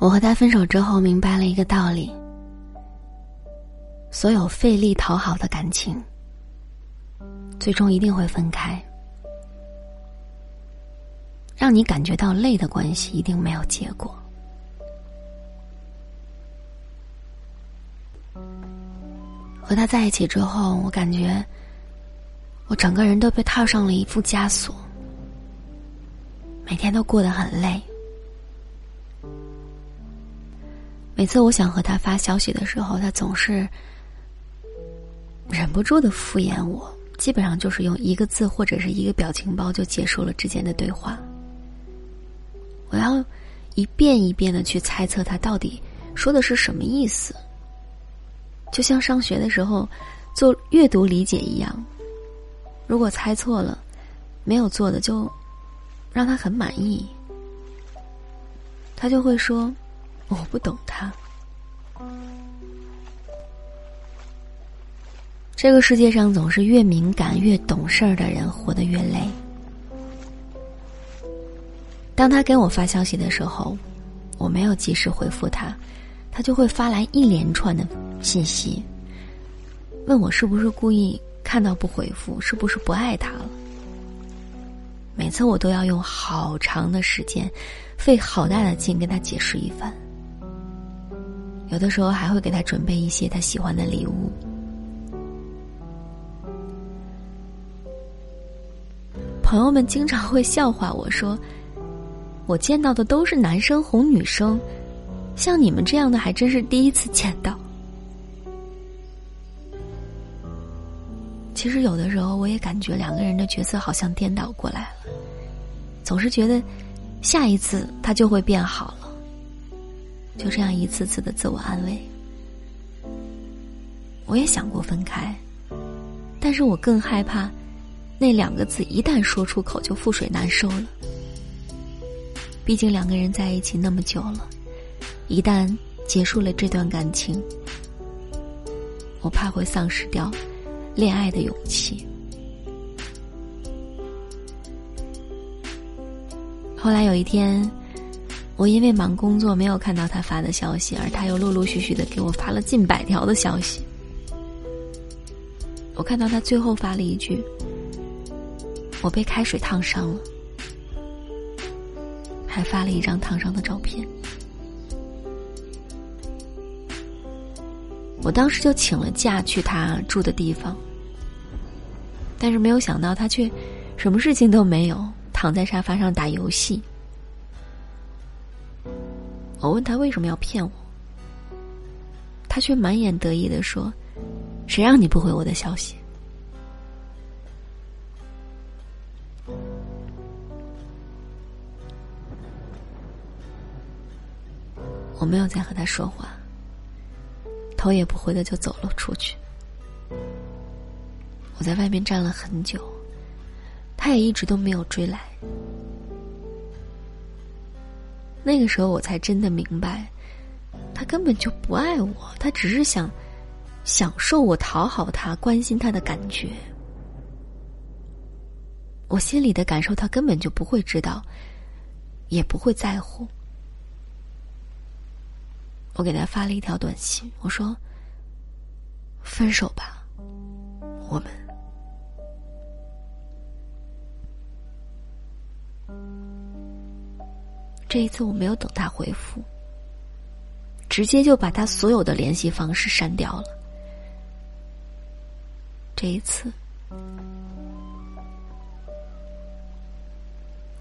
我和他分手之后，明白了一个道理：所有费力讨好的感情，最终一定会分开。让你感觉到累的关系，一定没有结果。和他在一起之后，我感觉我整个人都被套上了一副枷锁，每天都过得很累。每次我想和他发消息的时候，他总是忍不住的敷衍我，基本上就是用一个字或者是一个表情包就结束了之间的对话。我要一遍一遍的去猜测他到底说的是什么意思，就像上学的时候做阅读理解一样。如果猜错了，没有做的就让他很满意，他就会说。我不懂他。这个世界上总是越敏感、越懂事儿的人活得越累。当他给我发消息的时候，我没有及时回复他，他就会发来一连串的信息，问我是不是故意看到不回复，是不是不爱他了。每次我都要用好长的时间，费好大的劲跟他解释一番。有的时候还会给他准备一些他喜欢的礼物。朋友们经常会笑话我说：“我见到的都是男生哄女生，像你们这样的还真是第一次见到。”其实有的时候我也感觉两个人的角色好像颠倒过来了，总是觉得下一次他就会变好了。就这样一次次的自我安慰。我也想过分开，但是我更害怕那两个字一旦说出口就覆水难收了。毕竟两个人在一起那么久了，一旦结束了这段感情，我怕会丧失掉恋爱的勇气。后来有一天。我因为忙工作没有看到他发的消息，而他又陆陆续续的给我发了近百条的消息。我看到他最后发了一句：“我被开水烫伤了。”还发了一张烫伤的照片。我当时就请了假去他住的地方，但是没有想到他却什么事情都没有，躺在沙发上打游戏。我问他为什么要骗我，他却满眼得意的说：“谁让你不回我的消息？”我没有再和他说话，头也不回的就走了出去。我在外面站了很久，他也一直都没有追来。那个时候，我才真的明白，他根本就不爱我，他只是想享受我讨好他、关心他的感觉。我心里的感受，他根本就不会知道，也不会在乎。我给他发了一条短信，我说：“分手吧，我们。”这一次我没有等他回复，直接就把他所有的联系方式删掉了。这一次，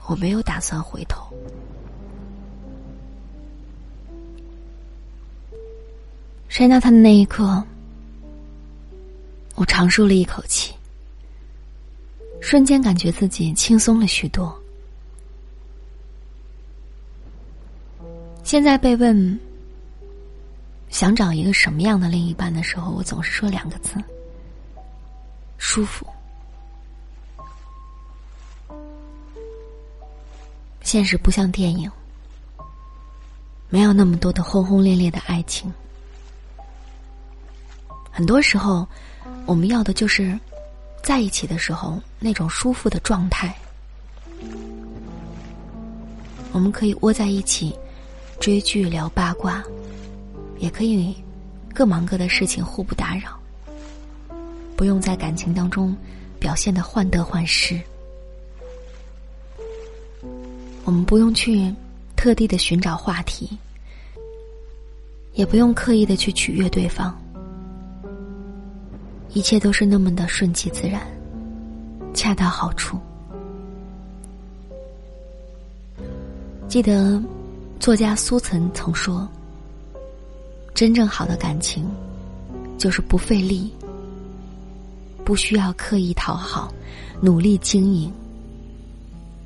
我没有打算回头。删掉他的那一刻，我长舒了一口气，瞬间感觉自己轻松了许多。现在被问想找一个什么样的另一半的时候，我总是说两个字：舒服。现实不像电影，没有那么多的轰轰烈烈的爱情。很多时候，我们要的就是在一起的时候那种舒服的状态。我们可以窝在一起。追剧聊八卦，也可以各忙各的事情，互不打扰。不用在感情当中表现的患得患失。我们不用去特地的寻找话题，也不用刻意的去取悦对方，一切都是那么的顺其自然，恰到好处。记得作家苏岑曾说：“真正好的感情，就是不费力，不需要刻意讨好，努力经营。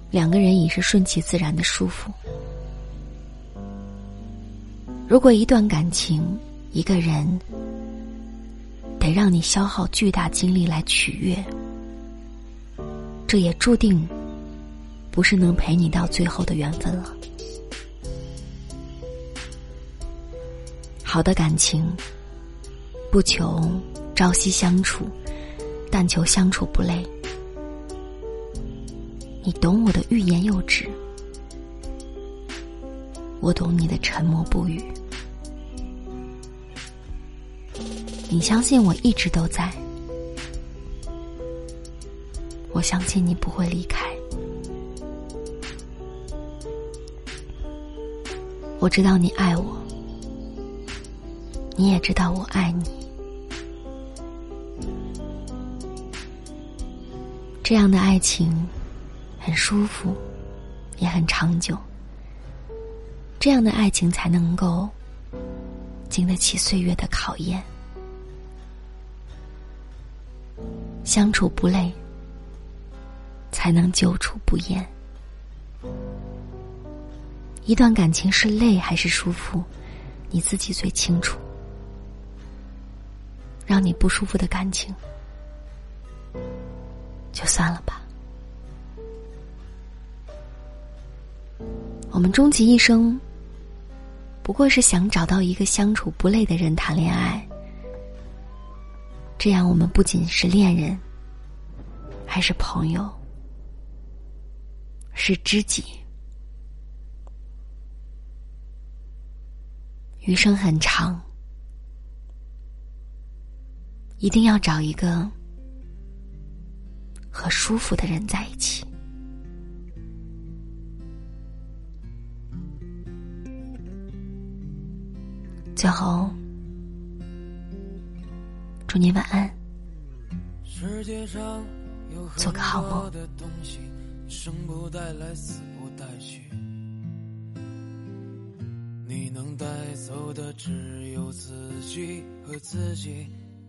两个人已是顺其自然的舒服。如果一段感情，一个人得让你消耗巨大精力来取悦，这也注定。”不是能陪你到最后的缘分了。好的感情，不求朝夕相处，但求相处不累。你懂我的欲言又止，我懂你的沉默不语。你相信我一直都在，我相信你不会离开。我知道你爱我，你也知道我爱你。这样的爱情很舒服，也很长久。这样的爱情才能够经得起岁月的考验，相处不累，才能久处不厌。一段感情是累还是舒服，你自己最清楚。让你不舒服的感情，就算了吧。我们终其一生，不过是想找到一个相处不累的人谈恋爱。这样，我们不仅是恋人，还是朋友，是知己。余生很长，一定要找一个和舒服的人在一起。最后，祝你晚安，做个好梦。你能带走的只有自己和自己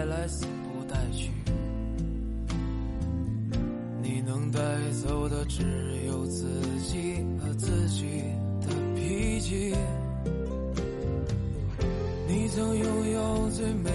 带来，死不带去。你能带走的只有自己和自己的脾气。你曾拥有最美